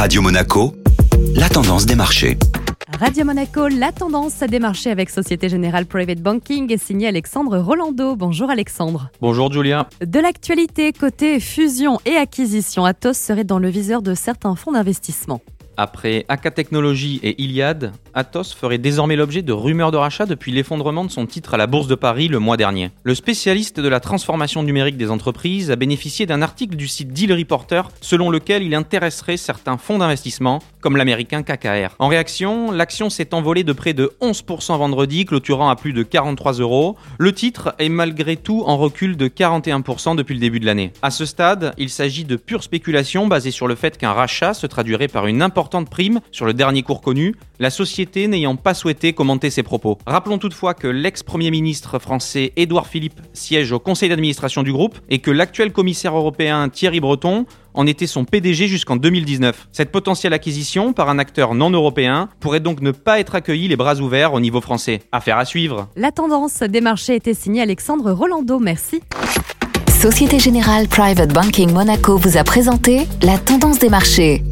Radio Monaco, la tendance des marchés. Radio Monaco, la tendance à démarcher avec Société Générale Private Banking est signé Alexandre Rolando. Bonjour Alexandre. Bonjour Julia. De l'actualité côté fusion et acquisition, Atos serait dans le viseur de certains fonds d'investissement. Après AK Technologies et Iliad, Atos ferait désormais l'objet de rumeurs de rachat depuis l'effondrement de son titre à la Bourse de Paris le mois dernier. Le spécialiste de la transformation numérique des entreprises a bénéficié d'un article du site Deal Reporter selon lequel il intéresserait certains fonds d'investissement, comme l'américain KKR. En réaction, l'action s'est envolée de près de 11% vendredi, clôturant à plus de 43 euros. Le titre est malgré tout en recul de 41% depuis le début de l'année. À ce stade, il s'agit de pure spéculation basée sur le fait qu'un rachat se traduirait par une importante prime sur le dernier cours connu, la société n'ayant pas souhaité commenter ses propos. Rappelons toutefois que l'ex-premier ministre français Édouard Philippe siège au conseil d'administration du groupe et que l'actuel commissaire européen Thierry Breton en était son PDG jusqu'en 2019. Cette potentielle acquisition par un acteur non européen pourrait donc ne pas être accueillie les bras ouverts au niveau français. Affaire à suivre. La tendance des marchés était signée Alexandre Rolando. Merci. Société Générale Private Banking Monaco vous a présenté la tendance des marchés.